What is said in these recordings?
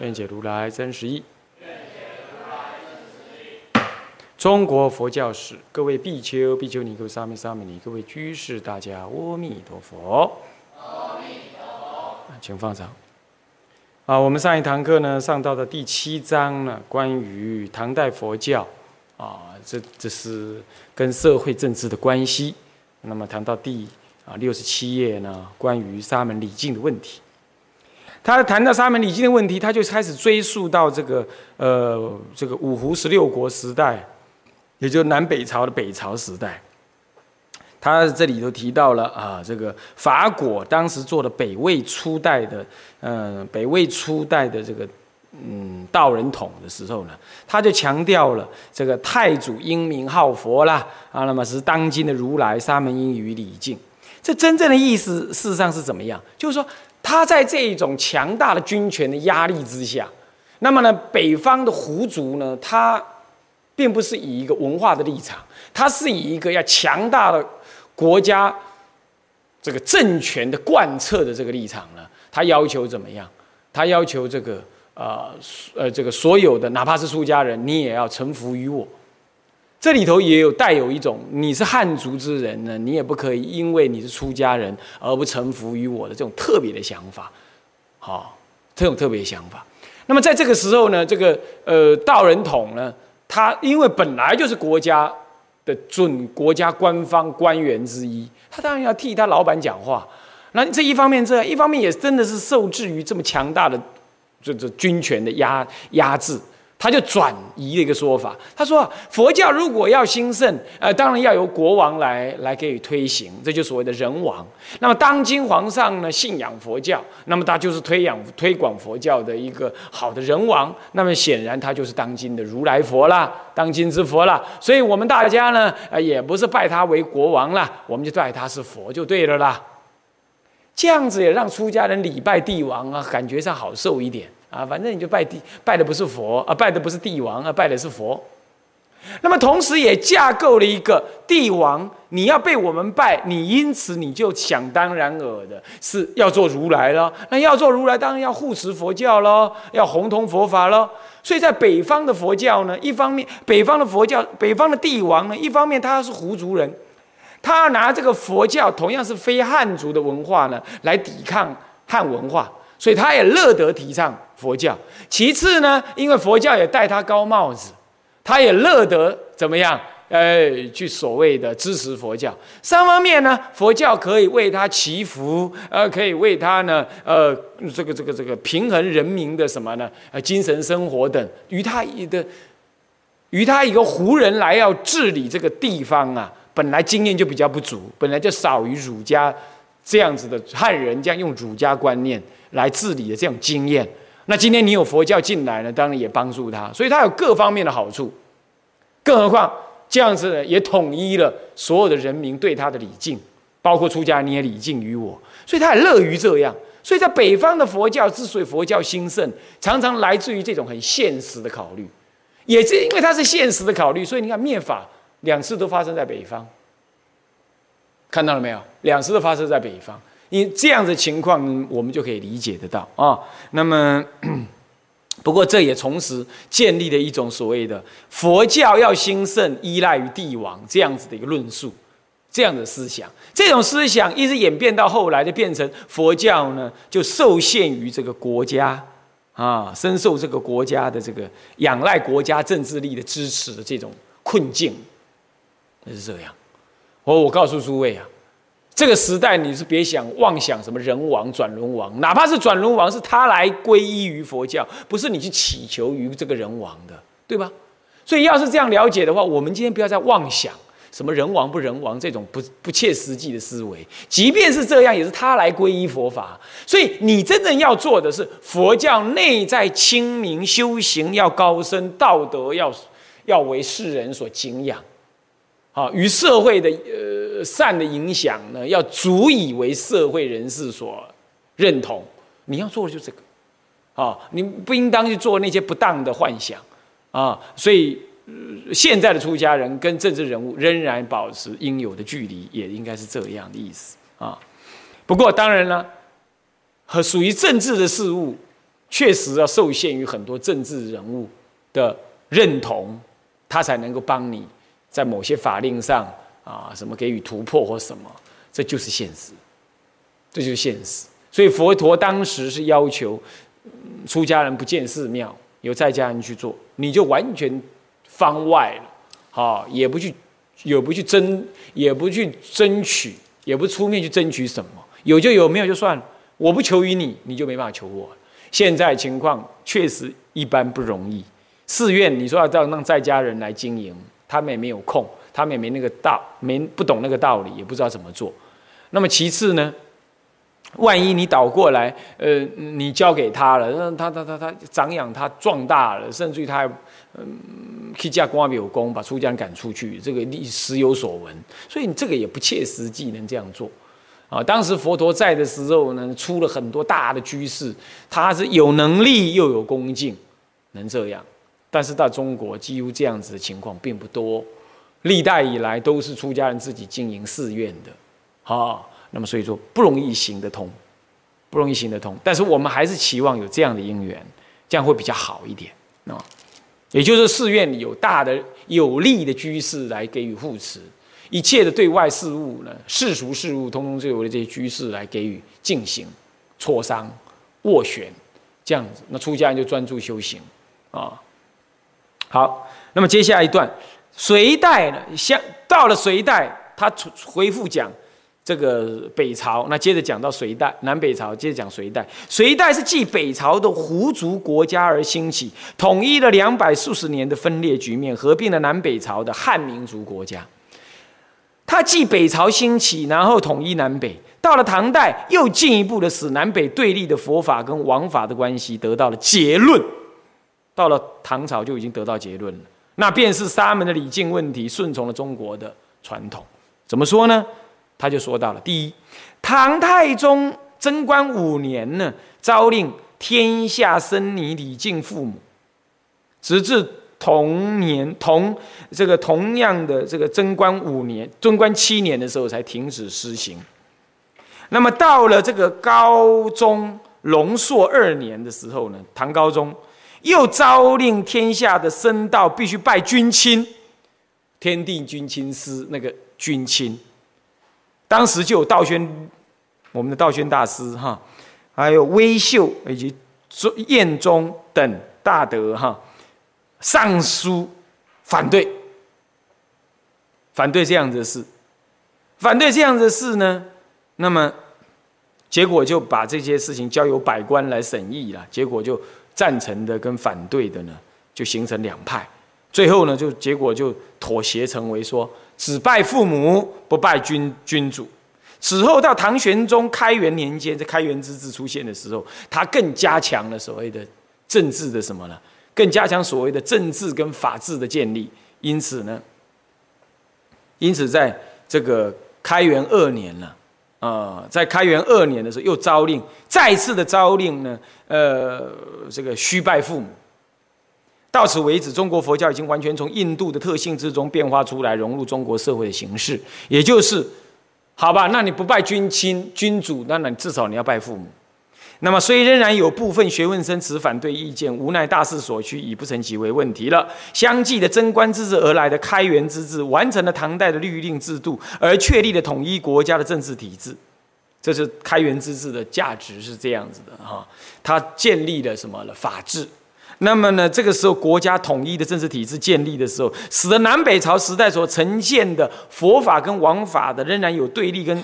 愿解如来真实义。中国佛教史，各位比丘、比丘尼、各位沙弥、沙弥尼、各位居士，大家阿弥陀佛。阿弥陀佛，请放掌。啊，我们上一堂课呢，上到的第七章呢，关于唐代佛教，啊，这这是跟社会政治的关系。那么谈到第啊六十七页呢，关于沙门礼敬的问题。他谈到沙门礼敬的问题，他就开始追溯到这个呃这个五胡十六国时代。也就南北朝的北朝时代，他这里头提到了啊，这个法国当时做的北魏初代的，嗯，北魏初代的这个嗯道人统的时候呢，他就强调了这个太祖英明好佛啦，啊，那么是当今的如来沙门英与礼敬，这真正的意思事实上是怎么样？就是说他在这一种强大的军权的压力之下，那么呢，北方的胡族呢，他。并不是以一个文化的立场，他是以一个要强大的国家这个政权的贯彻的这个立场呢。他要求怎么样？他要求这个呃呃这个所有的哪怕是出家人，你也要臣服于我。这里头也有带有一种你是汉族之人呢，你也不可以因为你是出家人而不臣服于我的这种特别的想法。好，这种特别想法。那么在这个时候呢，这个呃道人统呢。他因为本来就是国家的准国家官方官员之一，他当然要替他老板讲话。那这一方面，这样一方面也真的是受制于这么强大的这这军权的压压制。他就转移了一个说法，他说：佛教如果要兴盛，呃，当然要由国王来来给予推行，这就所谓的人王。那么当今皇上呢信仰佛教，那么他就是推广推广佛教的一个好的人王。那么显然他就是当今的如来佛啦，当今之佛啦。所以我们大家呢，呃，也不是拜他为国王啦，我们就拜他是佛就对了啦。这样子也让出家人礼拜帝王啊，感觉上好受一点。啊，反正你就拜帝，拜的不是佛啊，拜的不是帝王啊，拜的是佛。那么同时也架构了一个帝王，你要被我们拜，你因此你就想当然尔的是要做如来了。那要做如来，当然要护持佛教喽，要弘通佛法喽。所以在北方的佛教呢，一方面北方的佛教，北方的帝王呢，一方面他是胡族人，他拿这个佛教同样是非汉族的文化呢，来抵抗汉文化。所以他也乐得提倡佛教。其次呢，因为佛教也戴他高帽子，他也乐得怎么样？呃，去所谓的支持佛教。三方面呢，佛教可以为他祈福，呃，可以为他呢，呃，这个这个这个平衡人民的什么呢？呃，精神生活等。与他一个，与他一个胡人来要治理这个地方啊，本来经验就比较不足，本来就少于儒家这样子的汉人这样用儒家观念。来治理的这种经验，那今天你有佛教进来呢，当然也帮助他，所以他有各方面的好处。更何况这样子呢，也统一了所有的人民对他的礼敬，包括出家你也礼敬于我，所以他也乐于这样。所以在北方的佛教之所以佛教兴盛，常常来自于这种很现实的考虑，也是因为它是现实的考虑，所以你看灭法两次都发生在北方，看到了没有？两次都发生在北方。因这样的情况，我们就可以理解得到啊。那么，不过这也同时建立了一种所谓的佛教要兴盛依赖于帝王这样子的一个论述，这样的思想。这种思想一直演变到后来，就变成佛教呢就受限于这个国家啊，深受这个国家的这个仰赖国家政治力的支持的这种困境。是这样。我我告诉诸位啊。这个时代，你是别想妄想什么人王转轮王，哪怕是转轮王，是他来皈依于佛教，不是你去祈求于这个人王的，对吧？所以要是这样了解的话，我们今天不要再妄想什么人王不人王这种不不切实际的思维。即便是这样，也是他来皈依佛法。所以你真正要做的是佛教内在清明修行，要高深道德，要要为世人所敬仰。啊，与社会的呃善的影响呢，要足以为社会人士所认同。你要做的就这个，啊，你不应当去做那些不当的幻想，啊，所以现在的出家人跟政治人物仍然保持应有的距离，也应该是这样的意思啊。不过当然了，和属于政治的事物，确实要受限于很多政治人物的认同，他才能够帮你。在某些法令上啊，什么给予突破或什么，这就是现实，这就是现实。所以佛陀当时是要求出家人不见寺庙，由在家人去做，你就完全方外了，啊，也不去，也不去争，也不去争取，也不出面去争取什么，有就有，没有就算了。我不求于你，你就没办法求我。现在情况确实一般不容易，寺院你说要让让在家人来经营。他们也没有空，他们也没那个道，没不懂那个道理，也不知道怎么做。那么其次呢，万一你倒过来，呃，你交给他了，让他他他他长养他壮大了，甚至于他还嗯，去架光有功，把出家人赶出去，这个历史有所闻。所以你这个也不切实际，能这样做啊？当时佛陀在的时候呢，出了很多大的居士，他是有能力又有恭敬，能这样。但是到中国，几乎这样子的情况并不多，历代以来都是出家人自己经营寺院的，啊，那么所以说不容易行得通，不容易行得通。但是我们还是期望有这样的因缘，这样会比较好一点啊。也就是寺院里有大的有力的居士来给予护持，一切的对外事务呢，世俗事务，通通就由这些居士来给予进行磋商、斡旋，这样子，那出家人就专注修行啊。好，那么接下来一段，隋代呢，像到了隋代，他回复讲这个北朝，那接着讲到隋代，南北朝，接着讲隋代。隋代是继北朝的胡族国家而兴起，统一了两百数十年的分裂局面，合并了南北朝的汉民族国家。他继北朝兴起，然后统一南北，到了唐代，又进一步的使南北对立的佛法跟王法的关系得到了结论。到了唐朝就已经得到结论了，那便是沙门的礼敬问题顺从了中国的传统。怎么说呢？他就说到了：第一，唐太宗贞观五年呢，诏令天下僧尼礼敬父母，直至同年同这个同样的这个贞观五年、贞观七年的时候才停止施行。那么到了这个高宗龙朔二年的时候呢，唐高宗。又诏令天下的僧道必须拜君亲，天地君亲师那个君亲，当时就有道宣，我们的道宣大师哈，还有微秀以及彦宗等大德哈，上书反对，反对这样子的事，反对这样子的事呢，那么结果就把这些事情交由百官来审议了，结果就。赞成的跟反对的呢，就形成两派，最后呢，就结果就妥协成为说，只拜父母，不拜君君主。此后到唐玄宗开元年间，在开元之治出现的时候，他更加强了所谓的政治的什么呢？更加强所谓的政治跟法治的建立。因此呢，因此在这个开元二年呢。啊在开元二年的时候，又诏令再次的诏令呢，呃，这个虚拜父母。到此为止，中国佛教已经完全从印度的特性之中变化出来，融入中国社会的形式。也就是，好吧，那你不拜君亲君主，那那至少你要拜父母。那么，虽仍然有部分学问生持反对意见，无奈大势所趋，已不成其为问题了。相继的贞观之治而来的开元之治，完成了唐代的律令制度，而确立了统一国家的政治体制。这是开元之治的价值是这样子的哈，它建立了什么了法治？那么呢，这个时候国家统一的政治体制建立的时候，使得南北朝时代所呈现的佛法跟王法的仍然有对立跟。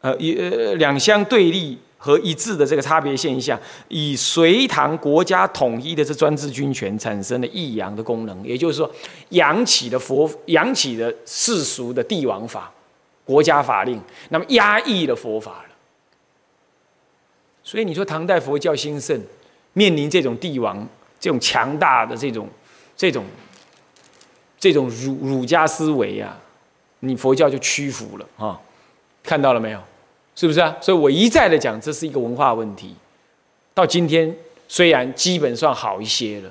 呃，一呃两相对立和一致的这个差别现象，以隋唐国家统一的这专制军权产生了抑扬的功能，也就是说，扬起的佛，扬起的世俗的帝王法、国家法令，那么压抑了佛法了。所以你说唐代佛教兴盛，面临这种帝王、这种强大的这种、这种、这种儒儒家思维啊，你佛教就屈服了啊！看到了没有？是不是啊？所以我一再的讲，这是一个文化问题。到今天虽然基本上好一些了，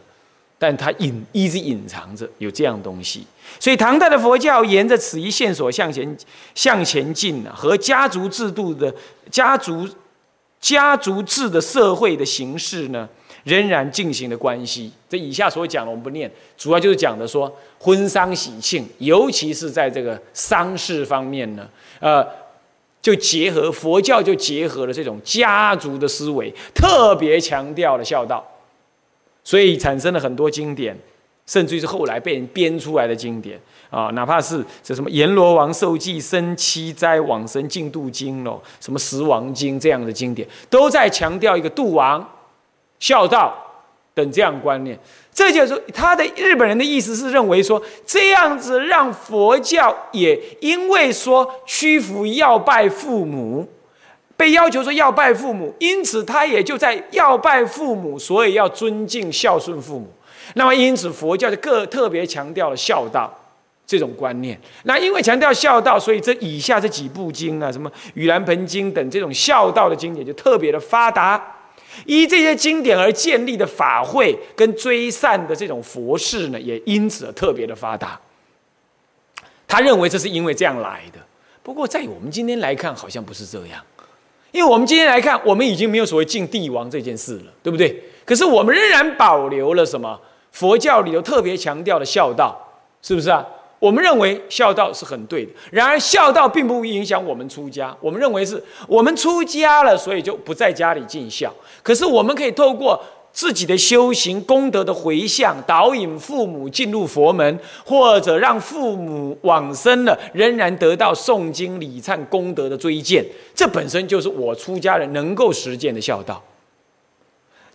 但它隐一直隐藏着有这样东西。所以唐代的佛教沿着此一线索向前向前进啊，和家族制度的家族家族制的社会的形式呢，仍然进行了关系。这以下所讲的我们不念，主要就是讲的说婚丧喜庆，尤其是在这个丧事方面呢，呃。就结合佛教，就结合了这种家族的思维，特别强调了孝道，所以产生了很多经典，甚至于是后来被人编出来的经典啊，哪怕是这什么阎罗王受记生七灾往生净度经咯，什么十王经这样的经典，都在强调一个度亡、孝道等这样观念。这就是他的日本人的意思是认为说，这样子让佛教也因为说屈服要拜父母，被要求说要拜父母，因此他也就在要拜父母，所以要尊敬孝顺父母。那么因此佛教就各特别强调了孝道这种观念。那因为强调孝道，所以这以下这几部经啊，什么《盂兰盆经》等这种孝道的经典就特别的发达。依这些经典而建立的法会跟追善的这种佛事呢，也因此而特别的发达。他认为这是因为这样来的。不过在我们今天来看，好像不是这样。因为我们今天来看，我们已经没有所谓敬帝王这件事了，对不对？可是我们仍然保留了什么？佛教里头特别强调的孝道，是不是啊？我们认为孝道是很对的，然而孝道并不影响我们出家。我们认为是我们出家了，所以就不在家里尽孝。可是我们可以透过自己的修行功德的回向，导引父母进入佛门，或者让父母往生了，仍然得到诵经礼忏功德的追荐。这本身就是我出家人能够实践的孝道。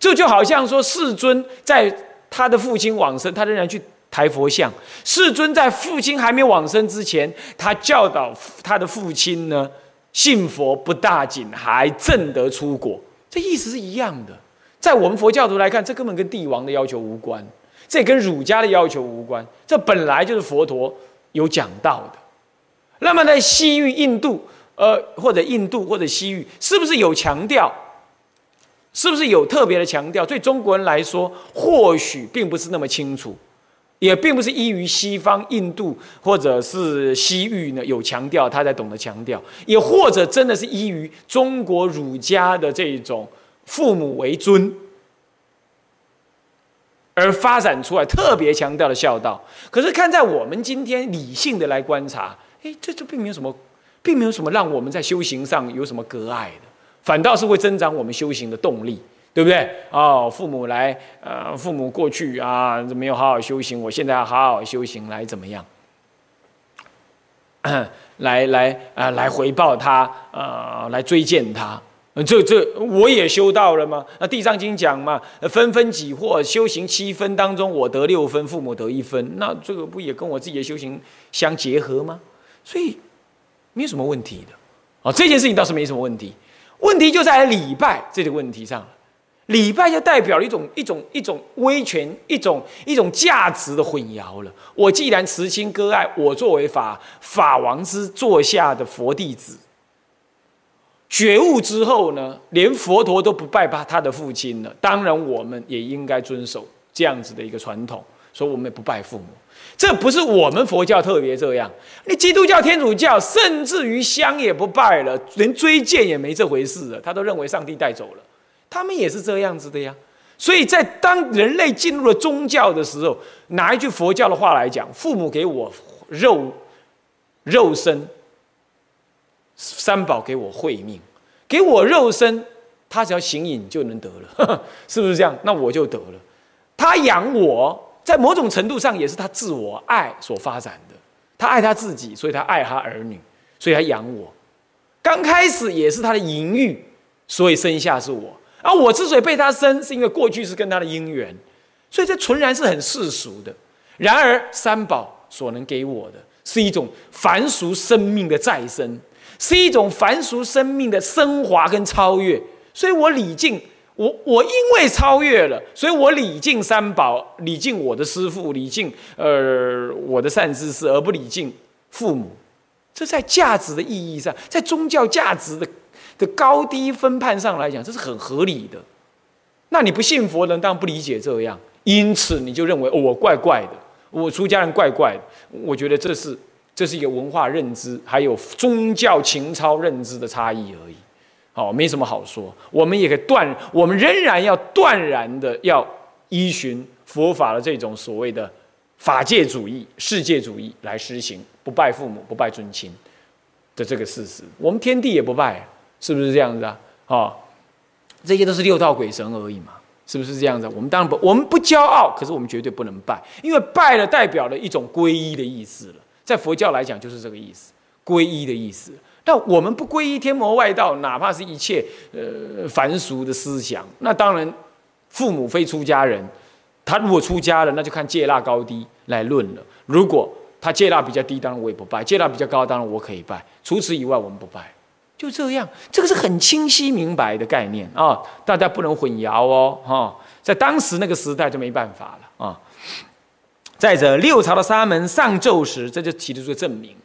这就好像说，世尊在他的父亲往生，他仍然去。抬佛像，世尊在父亲还没往生之前，他教导他的父亲呢，信佛不大紧，还正得出国。这意思是一样的。在我们佛教徒来看，这根本跟帝王的要求无关，这跟儒家的要求无关。这本来就是佛陀有讲到的。那么在西域、印度，呃，或者印度或者西域，是不是有强调？是不是有特别的强调？对中国人来说，或许并不是那么清楚。也并不是依于西方印度或者是西域呢有强调，他才懂得强调；也或者真的是依于中国儒家的这种父母为尊而发展出来，特别强调的孝道。可是看在我们今天理性的来观察，哎，这这并没有什么，并没有什么让我们在修行上有什么隔碍的，反倒是会增长我们修行的动力。对不对？哦，父母来，呃，父母过去啊，没有好好修行，我现在要好好修行，来怎么样？来来啊，来回报他，呃，来追荐他。这这我也修到了吗？那《地藏经》讲嘛，分分几或修行七分当中，我得六分，父母得一分，那这个不也跟我自己的修行相结合吗？所以没有什么问题的。哦，这件事情倒是没什么问题，问题就在礼拜这个问题上。礼拜就代表了一种一种一种威权，一种一种价值的混淆了。我既然慈亲割爱，我作为法法王之座下的佛弟子，觉悟之后呢，连佛陀都不拜拜他的父亲了。当然，我们也应该遵守这样子的一个传统，说我们也不拜父母。这不是我们佛教特别这样，你基督教、天主教，甚至于香也不拜了，连追荐也没这回事了。他都认为上帝带走了。他们也是这样子的呀，所以在当人类进入了宗教的时候，拿一句佛教的话来讲，父母给我肉肉身，三宝给我慧命，给我肉身，他只要行淫就能得了，呵 呵是不是这样？那我就得了。他养我，在某种程度上也是他自我爱所发展的。他爱他自己，所以他爱他儿女，所以他养我。刚开始也是他的淫欲，所以生下是我。而我之所以被他生，是因为过去是跟他的因缘，所以这纯然是很世俗的。然而三宝所能给我的，是一种凡俗生命的再生，是一种凡俗生命的升华跟超越。所以我礼敬我，我因为超越了，所以我礼敬三宝，礼敬我的师父，礼敬呃我的善知识，而不礼敬父母。这在价值的意义上，在宗教价值的。的高低分判上来讲，这是很合理的。那你不信佛人当然不理解这样，因此你就认为哦，我怪怪的，我出家人怪怪的。我觉得这是这是一个文化认知，还有宗教情操认知的差异而已。好，没什么好说。我们也可以断，我们仍然要断然的要依循佛法的这种所谓的法界主义、世界主义来实行，不拜父母、不拜尊亲的这个事实。我们天地也不拜。是不是这样子啊？哦，这些都是六道鬼神而已嘛，是不是这样子？我们当然不，我们不骄傲，可是我们绝对不能拜，因为拜了代表了一种皈依的意思了。在佛教来讲，就是这个意思，皈依的意思。但我们不皈依天魔外道，哪怕是一切呃凡俗的思想，那当然父母非出家人，他如果出家了，那就看戒腊高低来论了。如果他戒腊比较低，当然我也不拜；戒腊比较高，当然我可以拜。除此以外，我们不拜。就这样，这个是很清晰明白的概念啊，大家不能混淆哦，哈，在当时那个时代就没办法了啊。再者，六朝的沙门上奏时，这就提出个证明。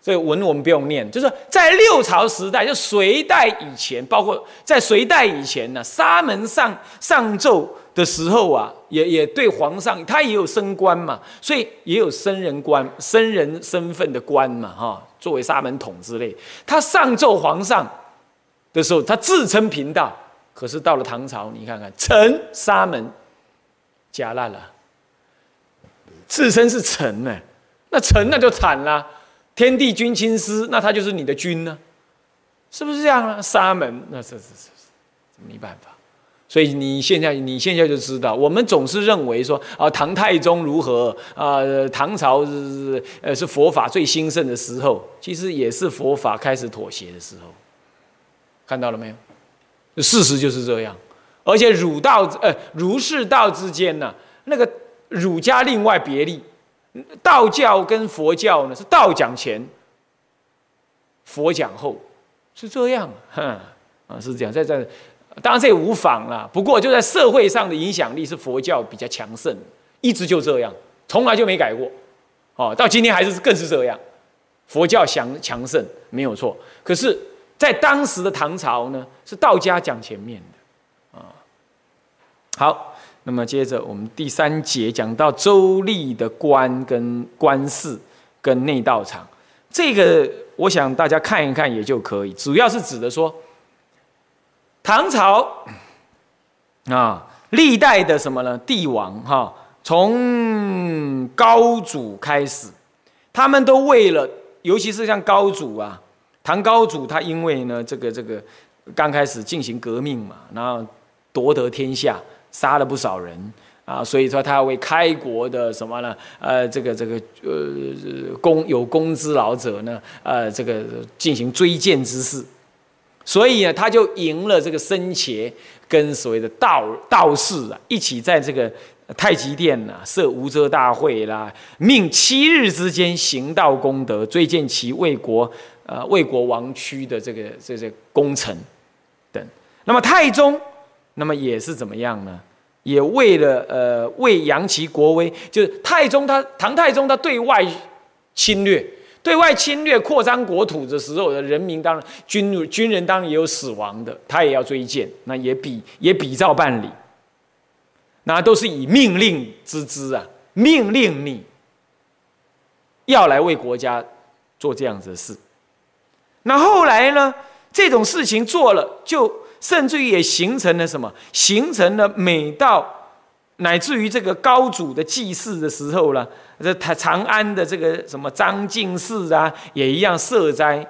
这个文我们不用念，就是在六朝时代，就隋代以前，包括在隋代以前呢，沙门上上奏的时候啊，也也对皇上，他也有升官嘛，所以也有升人官、升人身份的官嘛，哈。作为沙门统之类，他上奏皇上的时候，他自称贫道。可是到了唐朝，你看看，臣沙门假烂了，自称是臣呢，那臣那就惨了，天地君亲师，那他就是你的君呢，是不是这样啊？沙门，那这这这没办法。所以你现在你现在就知道，我们总是认为说啊，唐太宗如何啊？唐朝是呃是佛法最兴盛的时候，其实也是佛法开始妥协的时候。看到了没有？事实就是这样。而且儒道呃儒释道之间呢，那个儒家另外别立，道教跟佛教呢是道讲前，佛讲后，是这样。哼啊，是这样，在在。当然这也无妨啦，不过就在社会上的影响力是佛教比较强盛，一直就这样，从来就没改过，哦，到今天还是更是这样，佛教强强盛没有错。可是，在当时的唐朝呢，是道家讲前面的，啊，好，那么接着我们第三节讲到周历的官跟官事跟内道场，这个我想大家看一看也就可以，主要是指的说。唐朝啊，历代的什么呢？帝王哈，从高祖开始，他们都为了，尤其是像高祖啊，唐高祖他因为呢，这个这个刚开始进行革命嘛，然后夺得天下，杀了不少人啊，所以说他要为开国的什么呢？呃，这个这个呃功有功之劳者呢，呃，这个进行追荐之事。所以呢，他就赢了这个僧伽跟所谓的道道士啊，一起在这个太极殿呐设无遮大会啦，命七日之间行道功德，追荐其为国呃为国亡躯的这个这些功臣等。那么太宗，那么也是怎么样呢？也为了呃为扬其国威，就是太宗他唐太宗他对外侵略。对外侵略、扩张国土的时候，的人民当然军军人当然也有死亡的，他也要追荐，那也比也比照办理，那都是以命令之资啊，命令你要来为国家做这样子的事。那后来呢，这种事情做了，就甚至于也形成了什么？形成了每到。乃至于这个高祖的祭祀的时候呢，这他长安的这个什么张敬寺啊，也一样设斋。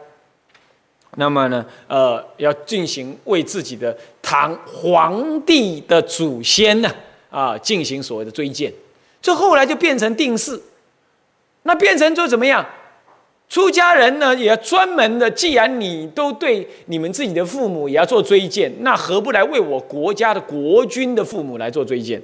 那么呢，呃，要进行为自己的唐皇帝的祖先呢，啊，进行所谓的追荐。这后来就变成定式，那变成就怎么样？出家人呢，也要专门的。既然你都对你们自己的父母也要做追荐，那何不来为我国家的国君的父母来做追荐？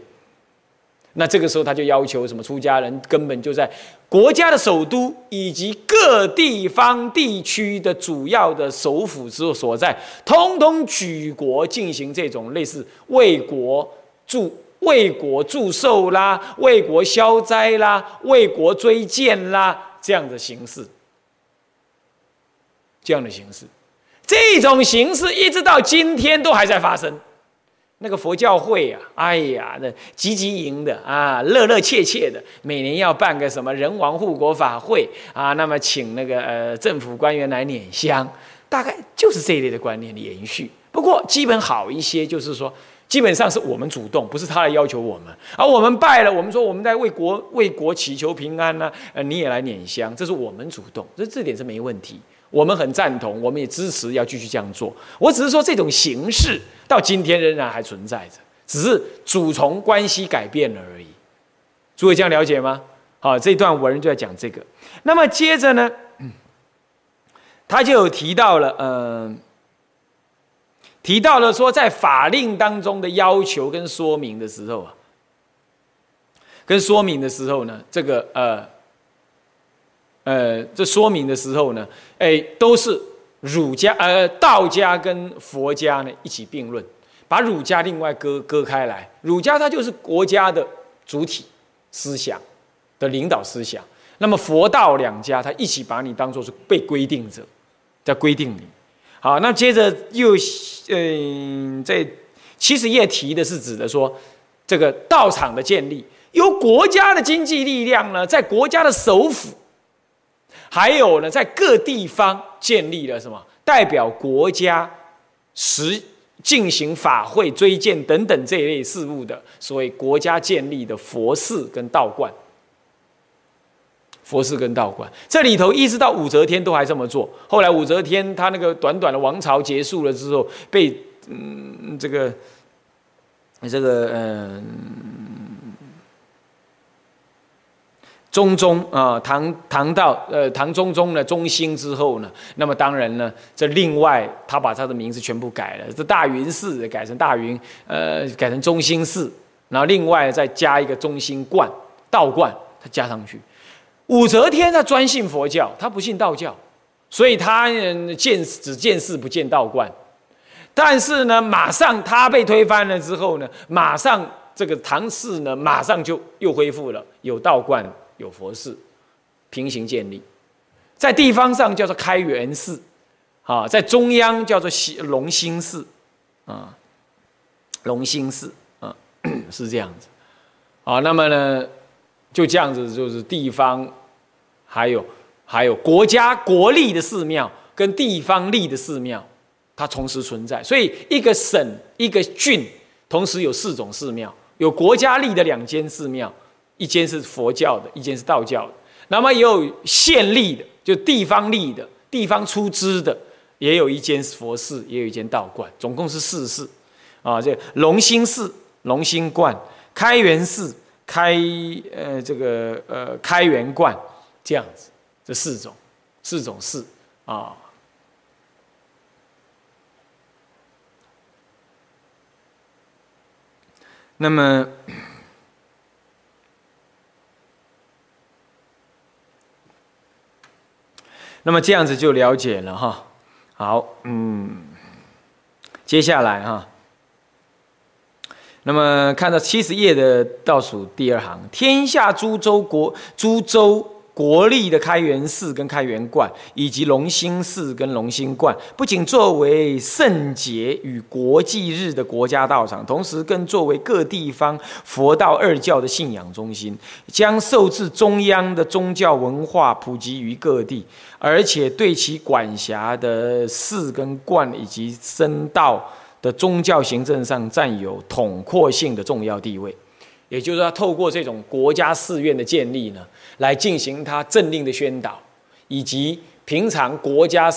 那这个时候他就要求什么？出家人根本就在国家的首都以及各地方地区的主要的首府之所在，通通举国进行这种类似为国祝、为国祝寿啦、为国消灾啦、为国追荐啦这样的形式。这样的形式，这种形式一直到今天都还在发生。那个佛教会啊，哎呀，那积极营的啊，热热切切的，每年要办个什么人王护国法会啊，那么请那个呃政府官员来捻香，大概就是这一类的观念的延续。不过基本好一些，就是说基本上是我们主动，不是他来要求我们，而我们拜了，我们说我们在为国为国祈求平安呢，呃，你也来捻香，这是我们主动，这这点是没问题。我们很赞同，我们也支持要继续这样做。我只是说，这种形式到今天仍然还存在着，只是主从关系改变了而已。诸位这样了解吗？好，这段文就在讲这个。那么接着呢，他就有提到了，嗯，提到了说，在法令当中的要求跟说明的时候啊，跟说明的时候呢，这个呃。呃，这说明的时候呢，哎，都是儒家、呃道家跟佛家呢一起并论，把儒家另外割割开来。儒家它就是国家的主体思想的领导思想，那么佛道两家，它一起把你当做是被规定者，在规定你。好，那接着又嗯，在七十页提的是指的说，这个道场的建立，由国家的经济力量呢，在国家的首府。还有呢，在各地方建立了什么代表国家实进行法会、追荐等等这一类事务的，所谓国家建立的佛寺跟道观。佛寺跟道观这里头一直到武则天都还这么做。后来武则天她那个短短的王朝结束了之后，被嗯这个这个嗯。中宗啊，唐唐到呃唐中宗呢中兴之后呢，那么当然呢，这另外他把他的名字全部改了，这大云寺改成大云，呃改成中兴寺，然后另外再加一个中兴观道观，他加上去。武则天他专信佛教，他不信道教，所以他见只见寺不见道观。但是呢，马上他被推翻了之后呢，马上这个唐寺呢，马上就又恢复了有道观。有佛寺平行建立，在地方上叫做开元寺，啊，在中央叫做西龙兴寺，啊，龙兴寺啊 是这样子，啊，那么呢就这样子，就是地方还有还有国家国立的寺庙跟地方立的寺庙，它同时存在，所以一个省一个郡同时有四种寺庙，有国家立的两间寺庙。一间是佛教的，一间是道教的，那么也有县立的，就地方立的，地方出资的，也有一间佛寺，也有一间道观，总共是四寺，啊，这龙兴寺、龙兴观、开元寺、开呃这个呃开元观这样子，这四种四种寺啊，那么。那么这样子就了解了哈，好，嗯，接下来哈，那么看到七十页的倒数第二行，天下诸州国诸州。国立的开元寺跟开元观，以及龙兴寺跟龙兴观，不仅作为圣节与国际日的国家道场，同时更作为各地方佛道二教的信仰中心，将受制中央的宗教文化普及于各地，而且对其管辖的寺跟观以及僧道的宗教行政上占有统括性的重要地位。也就是说，透过这种国家寺院的建立呢，来进行他政令的宣导，以及平常国家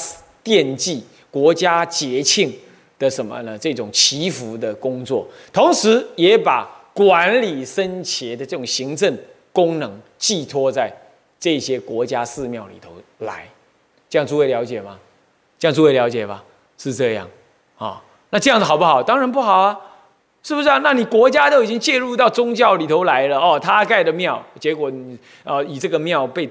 奠祭、国家节庆的什么呢？这种祈福的工作，同时也把管理僧伽的这种行政功能寄托在这些国家寺庙里头来。这样诸位了解吗？这样诸位了解吧？是这样啊？那这样子好不好？当然不好啊，是不是啊？那你国家都已经介入到宗教里头来了哦，他盖的庙，结果你啊以这个庙被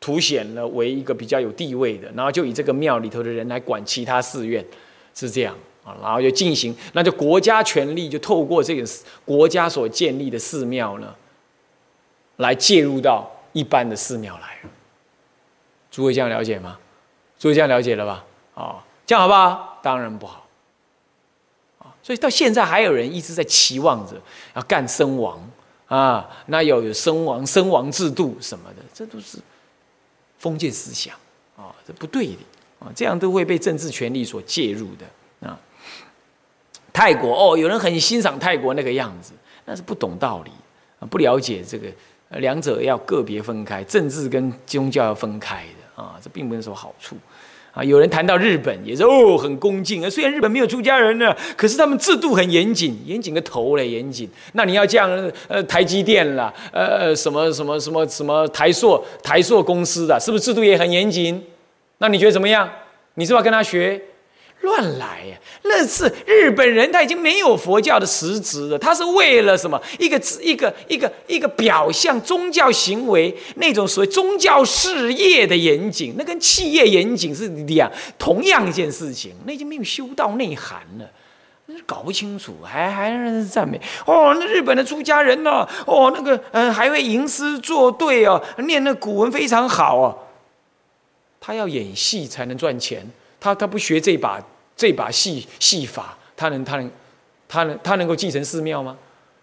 凸显了为一个比较有地位的，然后就以这个庙里头的人来管其他寺院，是这样啊？然后就进行，那就国家权力就透过这个国家所建立的寺庙呢，来介入到一般的寺庙来。诸位这样了解吗？诸位这样了解了吧？啊，这样好不好？当然不好。所以到现在还有人一直在期望着要干身王啊，那要有身王身王制度什么的，这都是封建思想啊，这不对的啊，这样都会被政治权力所介入的啊。泰国哦，有人很欣赏泰国那个样子，那是不懂道理啊，不了解这个两者要个别分开，政治跟宗教要分开的。啊，这并不是什么好处，啊，有人谈到日本也是哦，很恭敬啊。虽然日本没有出家人呢，可是他们制度很严谨，严谨个头嘞，严谨。那你要这样，呃，台积电啦，呃，什么什么什么什么台硕台硕公司的，是不是制度也很严谨？那你觉得怎么样？你是不是要跟他学？乱来呀！那是日本人，他已经没有佛教的实质了。他是为了什么？一个一个一个一个表象宗教行为那种所谓宗教事业的严谨，那跟企业严谨是两同样一件事情。那已经没有修道内涵了，搞不清楚，还还让人赞美哦。那日本的出家人呢？哦，那个嗯，还会吟诗作对哦，念那古文非常好哦。他要演戏才能赚钱。他他不学这把这把戏戏法，他能他能他能他能够继承寺庙吗？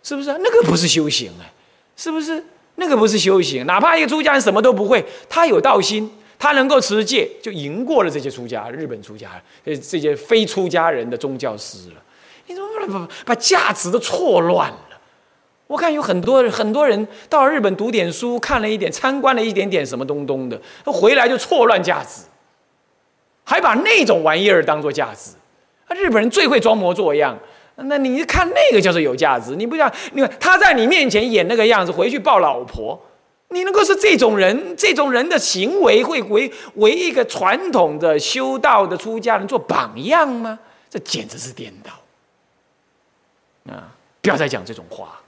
是不是？那个不是修行哎，是不是？那个不是修行。哪怕一个出家人什么都不会，他有道心，他能够持戒，就赢过了这些出家日本出家这这些非出家人的宗教师了。你怎么把把价值都错乱了？我看有很多很多人到日本读点书，看了一点，参观了一点点什么东东的，回来就错乱价值。还把那种玩意儿当做价值，啊！日本人最会装模作样。那你看那个叫做有价值，你不像你看他在你面前演那个样子，回去抱老婆，你能够是这种人？这种人的行为会为为一个传统的修道的出家人做榜样吗？这简直是颠倒啊！不要再讲这种话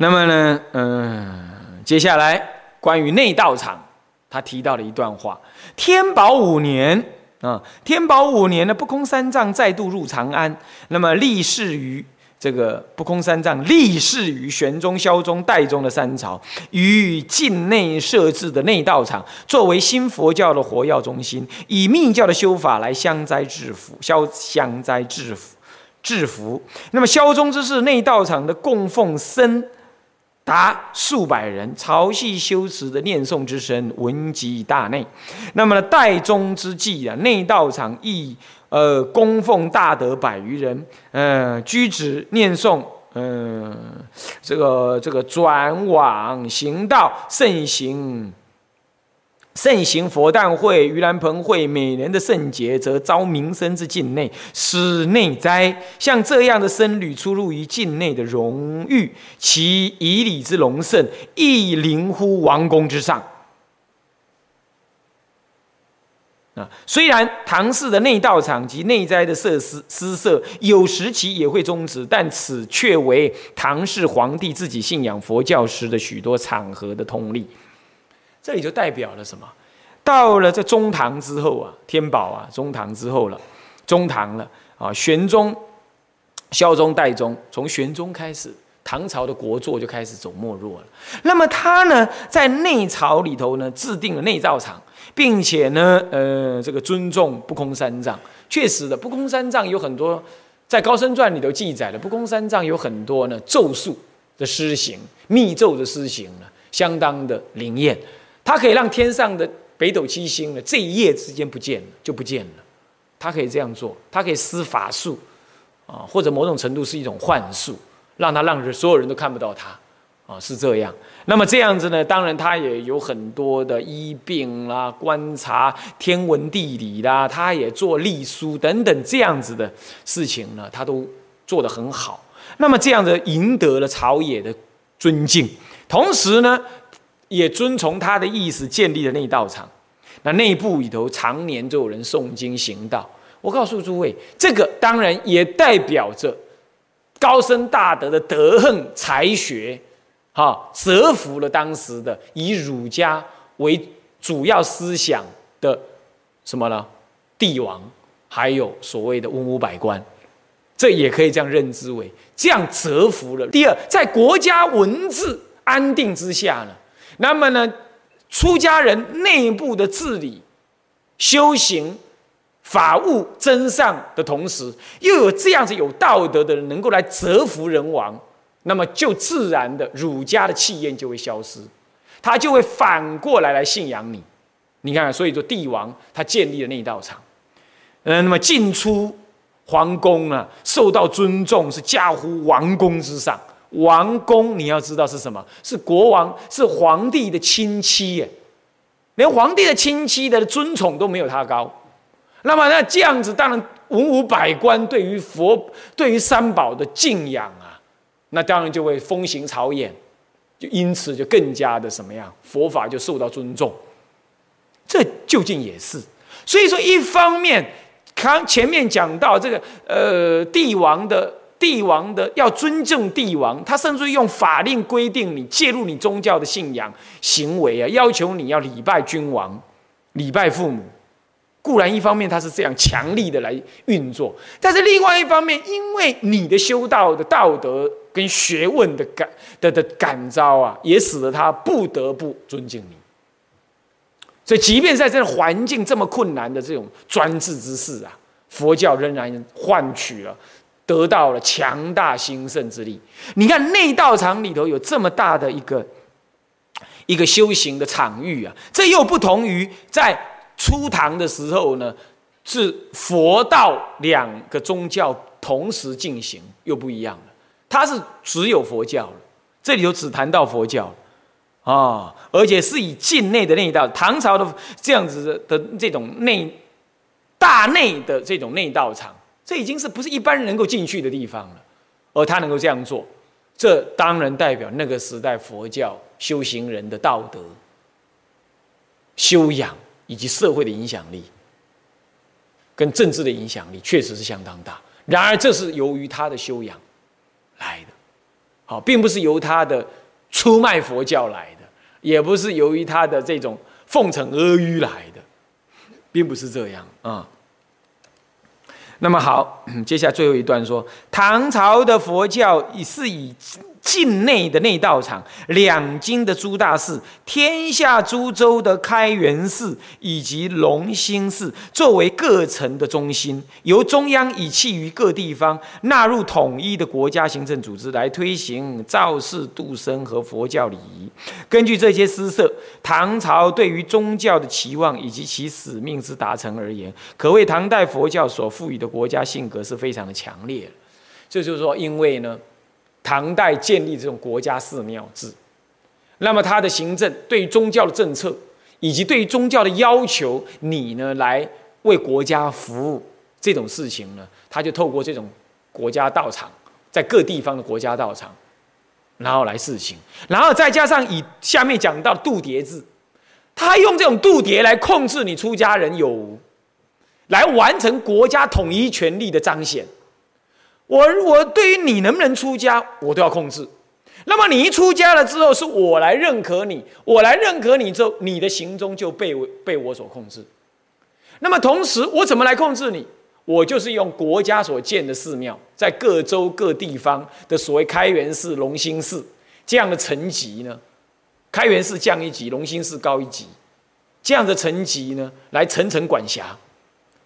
那么呢，嗯，接下来关于内道场，他提到了一段话：天宝五年啊，天宝五年呢，不空三藏再度入长安，那么立誓于这个不空三藏立誓于玄宗、萧宗、代宗的三朝，于境内设置的内道场，作为新佛教的活药中心，以密教的修法来消灾治福，消消灾治福，治福。那么萧宗之事，内道场的供奉僧。达数百人，朝夕修持的念诵之声闻及大内。那么呢代宗之际啊，内道场亦呃供奉大德百余人，呃，居止念诵，呃，这个这个转往行道盛行。盛行佛诞会、盂兰盆会，每年的圣节则遭民生之境内，使内灾。像这样的僧侣出入于境内的荣誉，其以礼之隆盛，亦临乎王宫之上。啊，虽然唐氏的内道场及内斋的设施施设，有时期也会终止，但此却为唐氏皇帝自己信仰佛教时的许多场合的通例。这里就代表了什么？到了这中唐之后啊，天宝啊，中唐之后了，中唐了啊，玄宗、孝宗、代宗，从玄宗开始，唐朝的国祚就开始走没落了。那么他呢，在内朝里头呢，制定了内道场，并且呢，呃，这个尊重不空三藏。确实的，不空三藏有很多，在高僧传里头记载了，不空三藏有很多呢咒术的施行，密咒的施行呢，相当的灵验。它可以让天上的北斗七星呢，这一夜之间不见了，就不见了。它可以这样做，它可以施法术，啊，或者某种程度是一种幻术，让它让人所有人都看不到它，啊，是这样。那么这样子呢，当然它也有很多的医病啦、观察天文地理啦，它也做隶书等等这样子的事情呢，它都做得很好。那么这样子赢得了朝野的尊敬，同时呢，也遵从他的意思建立了内道场。那内部里头常年就有人诵经行道。我告诉诸位，这个当然也代表着高深大德的德行才学，哈，折服了当时的以儒家为主要思想的什么呢？帝王，还有所谓的文武百官，这也可以这样认知为这样折服了。第二，在国家文治安定之下呢，那么呢，出家人内部的治理、修行。法务真上的同时，又有这样子有道德的人能够来折服人王，那么就自然的儒家的气焰就会消失，他就会反过来来信仰你。你看，所以说帝王他建立了那一道场，嗯，那么进出皇宫啊，受到尊重是驾乎王宫之上。王公你要知道是什么？是国王，是皇帝的亲戚耶，连皇帝的亲戚的尊崇都没有他高。那么那这样子，当然文武百官对于佛、对于三宝的敬仰啊，那当然就会风行草野，就因此就更加的什么样，佛法就受到尊重。这究竟也是，所以说一方面，刚前面讲到这个呃帝王的帝王的要尊重帝王，他甚至用法令规定你介入你宗教的信仰行为啊，要求你要礼拜君王、礼拜父母。固然一方面他是这样强力的来运作，但是另外一方面，因为你的修道的道德跟学问的感的的感召啊，也使得他不得不尊敬你。所以，即便在这环境这么困难的这种专制之势啊，佛教仍然换取了得到了强大兴盛之力。你看内道场里头有这么大的一个一个修行的场域啊，这又不同于在。初唐的时候呢，是佛道两个宗教同时进行，又不一样了。它是只有佛教了，这里头只谈到佛教了啊，而且是以境内的内道，唐朝的这样子的这种内大内的这种内道场，这已经是不是一般人能够进去的地方了。而他能够这样做，这当然代表那个时代佛教修行人的道德修养。以及社会的影响力，跟政治的影响力确实是相当大。然而，这是由于他的修养来的，好，并不是由他的出卖佛教来的，也不是由于他的这种奉承阿谀来的，并不是这样啊。那么好，接下来最后一段说，唐朝的佛教是以。境内的内道场，两京的诸大寺，天下诸州的开元寺以及龙兴寺，作为各城的中心，由中央以弃于各地方，纳入统一的国家行政组织来推行造世度生和佛教礼仪。根据这些施设，唐朝对于宗教的期望以及其使命之达成而言，可谓唐代佛教所赋予的国家性格是非常的强烈这就是说，因为呢。唐代建立这种国家寺庙制，那么他的行政对于宗教的政策，以及对于宗教的要求，你呢来为国家服务这种事情呢，他就透过这种国家道场，在各地方的国家道场，然后来事情，然后再加上以下面讲到度牒制，他用这种度牒来控制你出家人有无，来完成国家统一权力的彰显。我我对于你能不能出家，我都要控制。那么你一出家了之后，是我来认可你，我来认可你之后，你的行踪就被被我所控制。那么同时，我怎么来控制你？我就是用国家所建的寺庙，在各州各地方的所谓开元寺、隆兴寺这样的层级呢？开元寺降一级，隆兴寺高一级，这样的层级呢，来层层管辖。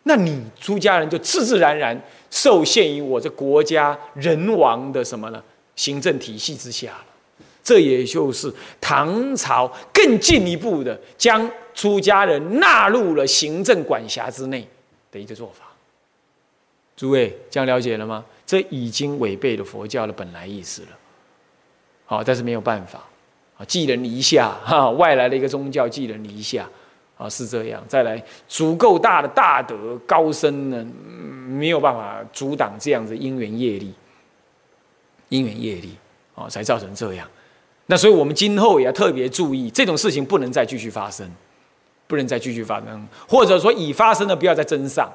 那你出家人就自自然然受限于我这国家人王的什么呢？行政体系之下了。这也就是唐朝更进一步的将出家人纳入了行政管辖之内的一个做法。诸位这样了解了吗？这已经违背了佛教的本来意思了。好，但是没有办法啊，寄人篱下哈，外来的一个宗教寄人篱下。啊，是这样。再来，足够大的大德高深呢，没有办法阻挡这样子因缘业力，因缘业力啊，才造成这样。那所以我们今后也要特别注意，这种事情不能再继续发生，不能再继续发生，或者说已发生的不要再增上。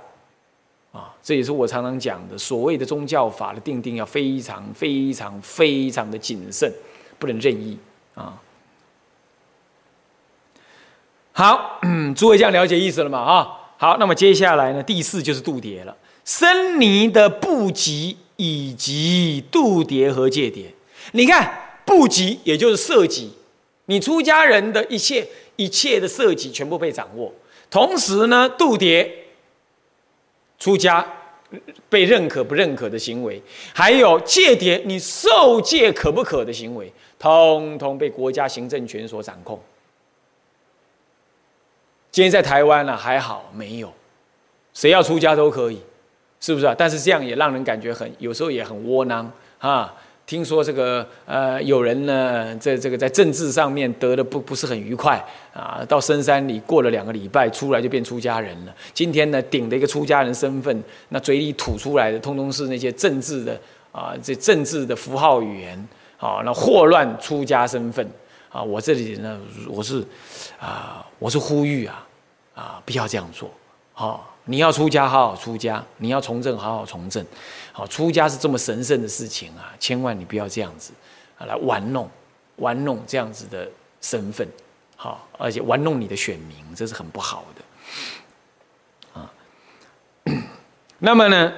啊，这也是我常常讲的，所谓的宗教法的定定要非常非常非常的谨慎，不能任意啊。好，诸位这样了解意思了吗？啊，好，那么接下来呢，第四就是度牒了，僧尼的布籍以及度牒和戒牒。你看布籍也就是色籍，你出家人的一切一切的色籍全部被掌握，同时呢，度牒。出家被认可不认可的行为，还有戒牒你受戒可不可的行为，通通被国家行政权所掌控。今天在台湾呢还好没有，谁要出家都可以，是不是啊？但是这样也让人感觉很，有时候也很窝囊啊。听说这个呃，有人呢，在这个在政治上面得的不不是很愉快啊，到深山里过了两个礼拜，出来就变出家人了。今天呢，顶着一个出家人身份，那嘴里吐出来的，通通是那些政治的啊，这政治的符号语言啊，那祸乱出家身份啊。我这里呢，我是啊，我是呼吁啊啊，不要这样做，好。你要出家，好好出家；你要从政，好好从政。好，出家是这么神圣的事情啊，千万你不要这样子啊，来玩弄、玩弄这样子的身份，好，而且玩弄你的选民，这是很不好的啊。那么呢，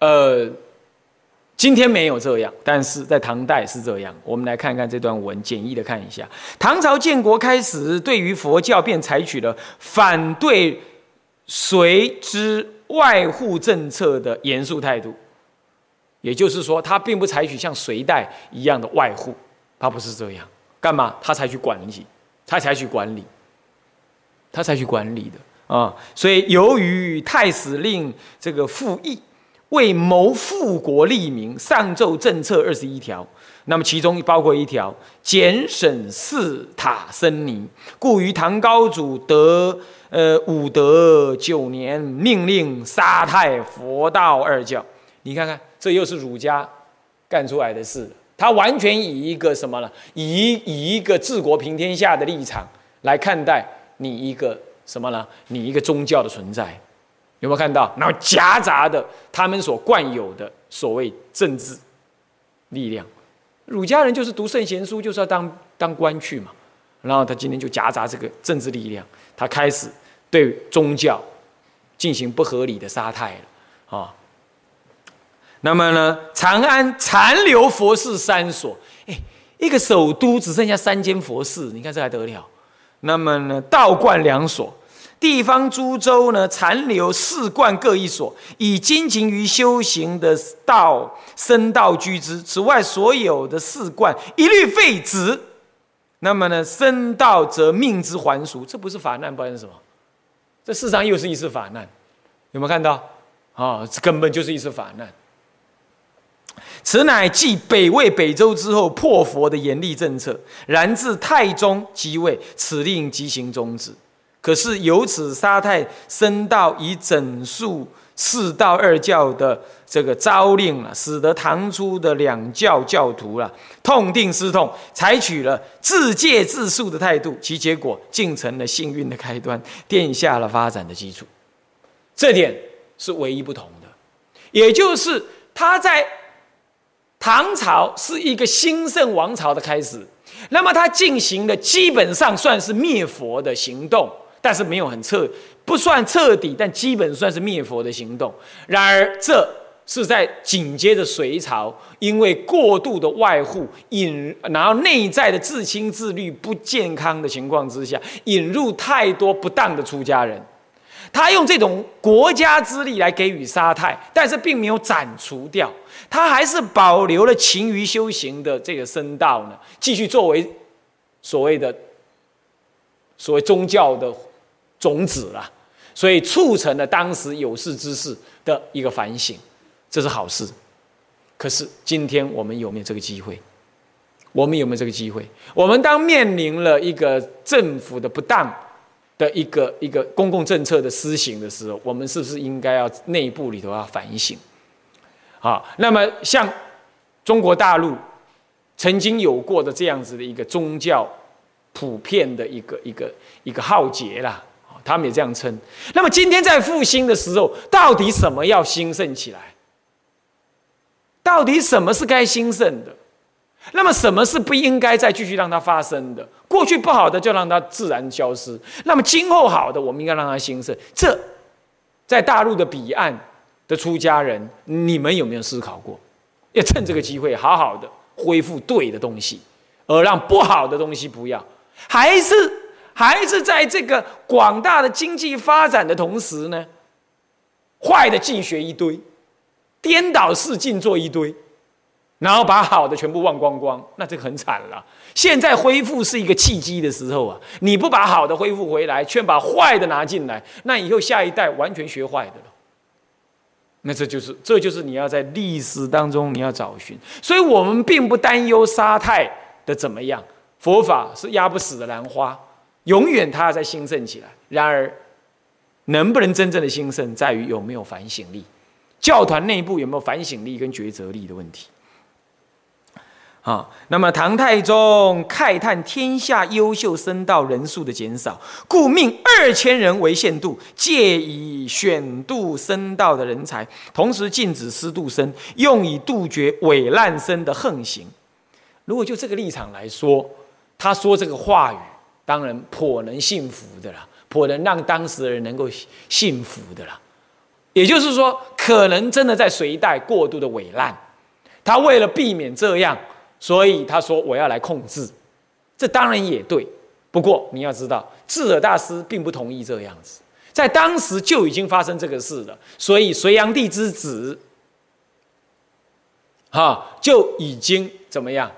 呃，今天没有这样，但是在唐代是这样。我们来看看这段文，简易的看一下。唐朝建国开始，对于佛教便采取了反对。随之外护政策的严肃态度，也就是说，他并不采取像隋代一样的外护，他不是这样。干嘛？他采取管理，他采取管理，他采取管理的啊。所以，由于太史令这个复议，为谋富国利民，上奏政策二十一条。那么其中包括一条，减省寺塔僧尼，故于唐高祖德呃武德九年，命令杀太佛道二教。你看看，这又是儒家干出来的事。他完全以一个什么呢？以以一个治国平天下的立场来看待你一个什么呢？你一个宗教的存在，有没有看到？然后夹杂的他们所惯有的所谓政治力量。儒家人就是读圣贤书，就是要当当官去嘛。然后他今天就夹杂这个政治力量，他开始对宗教进行不合理的杀害了啊。那么呢，长安残留佛寺三所，哎，一个首都只剩下三间佛寺，你看这还得了？那么呢，道观两所。地方诸州呢，残留四观各一所，以精勤于修行的道僧道居之。此外，所有的四观一律废止。那么呢，僧道则命之还俗。这不是法难，不然是什么？这世上又是一次法难，有没有看到？啊，这根本就是一次法难。此乃继北魏北周之后破佛的严厉政策。然自太宗即位，此令即行终止。可是由此沙太升到以整肃四道二教的这个诏令了，使得唐初的两教教徒了痛定思痛，采取了自戒自肃的态度，其结果竟成了幸运的开端，奠下了发展的基础。这点是唯一不同的，也就是他在唐朝是一个兴盛王朝的开始，那么他进行的基本上算是灭佛的行动。但是没有很彻，不算彻底，但基本算是灭佛的行动。然而，这是在紧接着隋朝，因为过度的外护引，然后内在的自轻自律不健康的情况之下，引入太多不当的出家人。他用这种国家之力来给予杀害，但是并没有斩除掉，他还是保留了勤于修行的这个僧道呢，继续作为所谓的所谓宗教的。种子了，所以促成了当时有识之士的一个反省，这是好事。可是今天我们有没有这个机会？我们有没有这个机会？我们当面临了一个政府的不当的一个一个公共政策的施行的时候，我们是不是应该要内部里头要反省？好，那么像中国大陆曾经有过的这样子的一个宗教普遍的一个一个一个浩劫啦，他们也这样称。那么今天在复兴的时候，到底什么要兴盛起来？到底什么是该兴盛的？那么什么是不应该再继续让它发生的？过去不好的就让它自然消失。那么今后好的，我们应该让它兴盛。这在大陆的彼岸的出家人，你们有没有思考过？要趁这个机会好好的恢复对的东西，而让不好的东西不要。还是还是在这个广大的经济发展的同时呢，坏的尽学一堆，颠倒视尽做一堆。然后把好的全部忘光光，那这个很惨了。现在恢复是一个契机的时候啊，你不把好的恢复回来，却把坏的拿进来，那以后下一代完全学坏的了。那这就是，这就是你要在历史当中你要找寻。所以我们并不担忧沙太的怎么样，佛法是压不死的兰花，永远它在兴盛起来。然而，能不能真正的兴盛，在于有没有反省力，教团内部有没有反省力跟抉择力的问题。啊，那么唐太宗慨叹天下优秀僧道人数的减少，故命二千人为限度，借以选度僧道的人才，同时禁止私度僧，用以杜绝伪烂僧的横行。如果就这个立场来说，他说这个话语，当然颇能信服的了，颇能让当时的人能够信服的了。也就是说，可能真的在隋代过度的伪烂，他为了避免这样。所以他说我要来控制，这当然也对。不过你要知道，智尔大师并不同意这样子，在当时就已经发生这个事了。所以隋炀帝之子，哈就已经怎么样，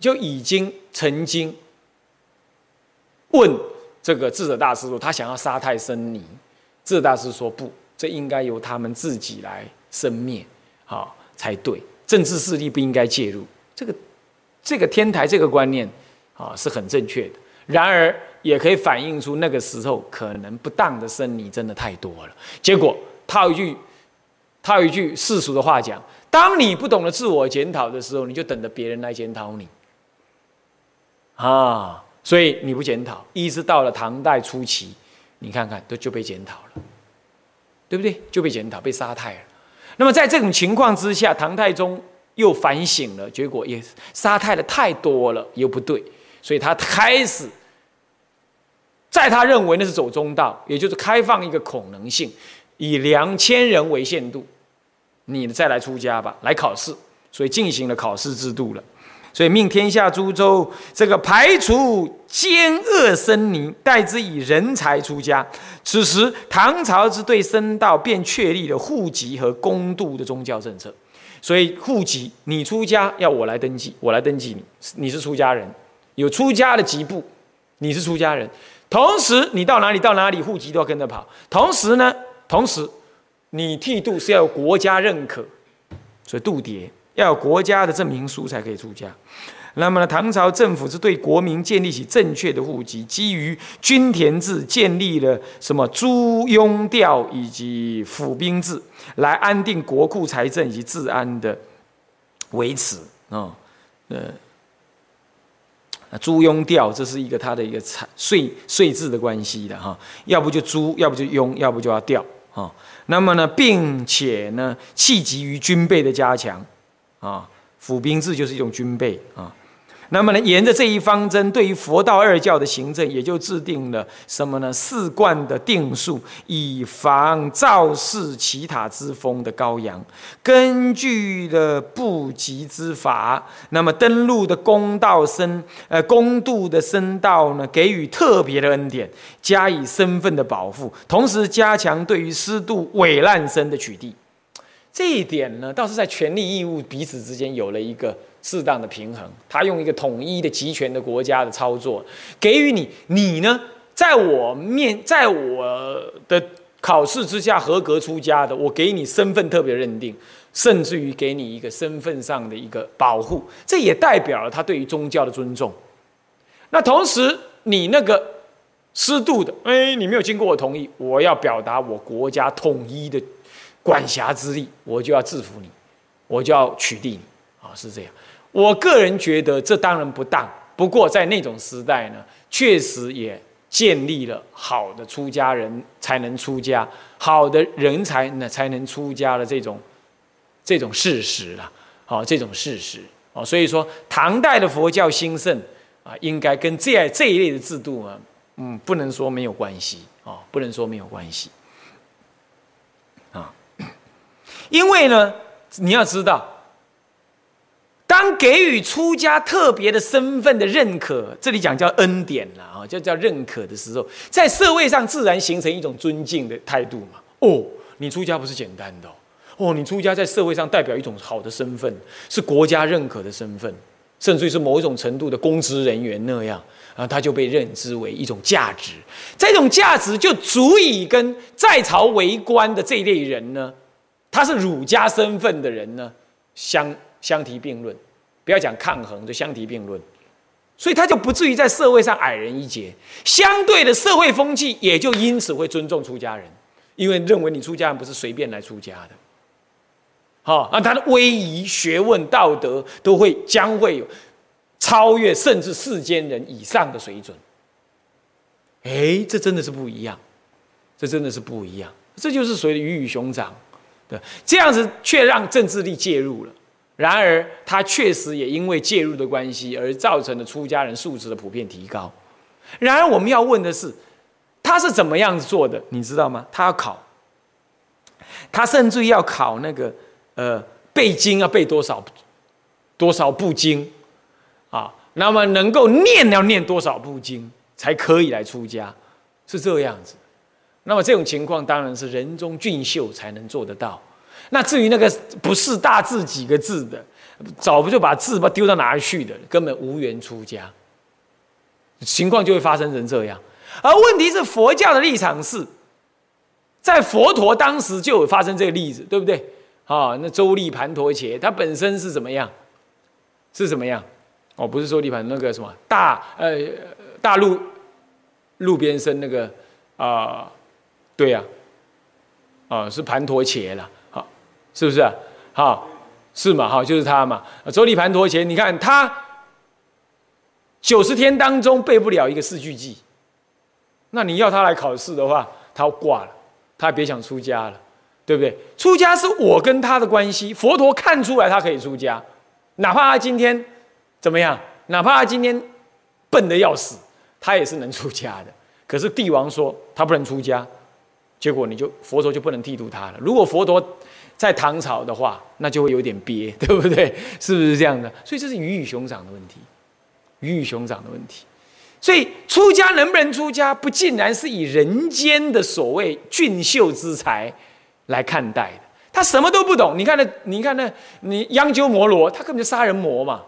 就已经曾经问这个智者大师说，他想要杀太僧尼。智者大师说不，这应该由他们自己来生灭，好才对。政治势力不应该介入这个。这个天台这个观念啊是很正确的，然而也可以反映出那个时候可能不当的生理真的太多了。结果套一句，套一句世俗的话讲：，当你不懂得自我检讨的时候，你就等着别人来检讨你啊。所以你不检讨，一直到了唐代初期，你看看都就被检讨了，对不对？就被检讨，被杀太了。那么在这种情况之下，唐太宗。又反省了，结果也杀太的太多了，又不对，所以他开始，在他认为那是走中道，也就是开放一个可能性，以两千人为限度，你再来出家吧，来考试，所以进行了考试制度了，所以命天下诸州这个排除奸恶僧尼，代之以人才出家。此时唐朝之对僧道便确立了户籍和公度的宗教政策。所以户籍，你出家要我来登记，我来登记你，你是出家人，有出家的籍部，你是出家人。同时，你到哪里到哪里，户籍都要跟着跑。同时呢，同时，你剃度是要国家认可，所以度牒要有国家的证明书才可以出家。那么呢，唐朝政府是对国民建立起正确的户籍，基于均田制建立了什么租庸调以及府兵制，来安定国库财政以及治安的维持啊。呃，租庸调这是一个它的一个财税税制的关系的哈，要不就租，要不就庸，要不就要调啊。那么呢，并且呢，气急于军备的加强啊，府兵制就是一种军备啊。那么呢，沿着这一方针，对于佛道二教的行政，也就制定了什么呢？四观的定数，以防造势其他之风的羔羊。根据的不吉之法，那么登陆的公道僧，呃，公度的僧道呢，给予特别的恩典，加以身份的保护，同时加强对于师度伪烂僧的取缔。这一点呢，倒是在权利义务彼此之间有了一个。适当的平衡，他用一个统一的集权的国家的操作，给予你，你呢，在我面，在我的考试之下合格出家的，我给你身份特别认定，甚至于给你一个身份上的一个保护，这也代表了他对于宗教的尊重。那同时，你那个适度的，哎，你没有经过我同意，我要表达我国家统一的管辖之力，我就要制服你，我就要取缔你，啊，是这样。我个人觉得这当然不当。不过在那种时代呢，确实也建立了好的出家人才能出家，好的人才呢才能出家的这种这种事实了。好，这种事实哦，所以说唐代的佛教兴盛啊，应该跟这这一类的制度啊，嗯，不能说没有关系哦，不能说没有关系啊，因为呢，你要知道。当给予出家特别的身份的认可，这里讲叫恩典了啊，就叫认可的时候，在社会上自然形成一种尊敬的态度嘛。哦，你出家不是简单的哦，你出家在社会上代表一种好的身份，是国家认可的身份，甚至于是某一种程度的公职人员那样啊，他就被认知为一种价值，这种价值就足以跟在朝为官的这一类人呢，他是儒家身份的人呢相。相提并论，不要讲抗衡，就相提并论，所以他就不至于在社会上矮人一截。相对的社会风气也就因此会尊重出家人，因为认为你出家人不是随便来出家的。好，那他的威仪、学问、道德都会将会有超越甚至世间人以上的水准。哎，这真的是不一样，这真的是不一样，这就是所谓的鱼与熊掌，对，这样子却让政治力介入了。然而，他确实也因为介入的关系而造成了出家人素质的普遍提高。然而，我们要问的是，他是怎么样做的？你知道吗？他要考，他甚至要考那个呃背经要背多少多少部经啊？那么能够念要念多少部经才可以来出家？是这样子。那么这种情况当然是人中俊秀才能做得到。那至于那个不是大字几个字的，早不就把字把丢到哪里去的，根本无缘出家，情况就会发生成这样。而问题是佛教的立场是，在佛陀当时就有发生这个例子，对不对？啊，那周利盘陀伽他本身是怎么样？是怎么样？哦，不是周利盘那个什么大呃大陆路边生那个啊，对呀，啊是盘陀伽了。好是不是啊？好，是嘛？好，就是他嘛。周利盘陀前，你看他九十天当中背不了一个四句偈，那你要他来考试的话，他挂了，他别想出家了，对不对？出家是我跟他的关系，佛陀看出来他可以出家，哪怕他今天怎么样，哪怕他今天笨的要死，他也是能出家的。可是帝王说他不能出家，结果你就佛陀就不能剃度他了。如果佛陀。在唐朝的话，那就会有点憋，对不对？是不是这样的？所以这是鱼与熊掌的问题，鱼与熊掌的问题。所以出家能不能出家，不竟然是以人间的所谓俊秀之才来看待的。他什么都不懂。你看那，你看那，你央鸠摩罗，他根本就杀人魔嘛，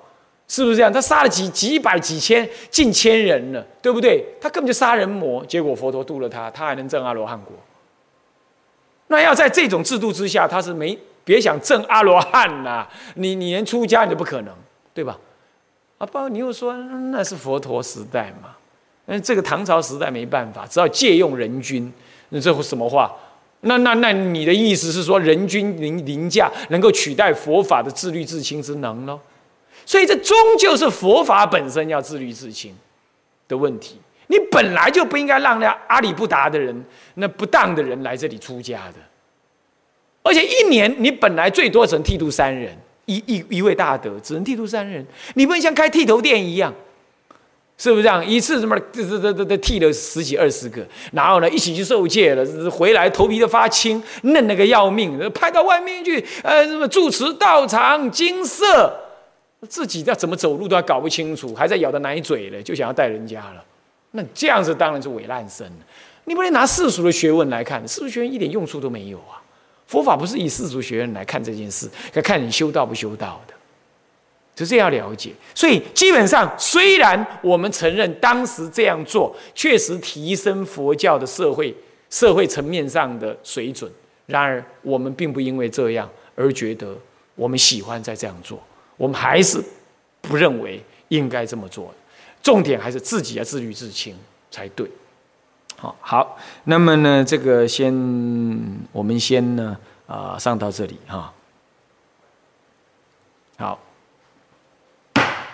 是不是这样？他杀了几几百几千近千人了，对不对？他根本就杀人魔，结果佛陀度了他，他还能证阿罗汉果。那要在这种制度之下，他是没别想证阿罗汉呐！你你连出家你都不可能，对吧？啊，包你又说那是佛陀时代嘛？那这个唐朝时代没办法，只好借用人君。那这什么话？那那那你的意思是说人君凌凌驾能够取代佛法的自律自清之能喽？所以这终究是佛法本身要自律自清的问题。你本来就不应该让那阿里不达的人、那不当的人来这里出家的，而且一年你本来最多只能剃度三人，一一一位大德只能剃度三人，你不能像开剃头店一样，是不是这样？一次什么这这这这剃了十几二十个，然后呢一起去受戒了，回来头皮都发青，嫩那个要命，派到外面去，呃，什么住持道场金色，自己要怎么走路都还搞不清楚，还在咬着奶嘴了，就想要带人家了。那这样子当然是伪烂生。你不能拿世俗的学问来看，世俗学问一点用处都没有啊！佛法不是以世俗学问来看这件事，要看你修道不修道的，就这样了解。所以基本上，虽然我们承认当时这样做确实提升佛教的社会社会层面上的水准，然而我们并不因为这样而觉得我们喜欢再这样做，我们还是不认为应该这么做。重点还是自己要自律自清才对。好，好，那么呢，这个先我们先呢啊上到这里哈。好。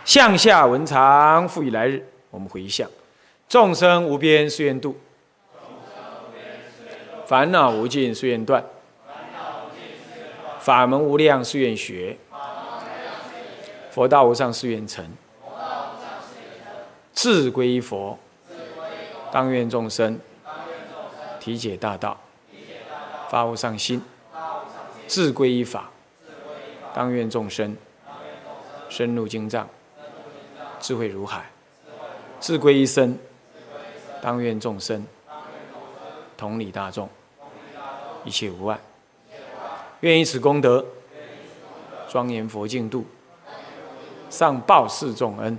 向下文长，复以来日。我们回向：众生无边誓愿度，烦恼无尽誓愿断，法门无量誓愿学，佛道无上誓愿成。自归佛，当愿众生体解大道，发无上心；自归依法，当愿众生深入经藏，智慧如海；自归依身，当愿众生同理大众，一切无碍。愿以此功德，庄严佛净土，上报四重恩。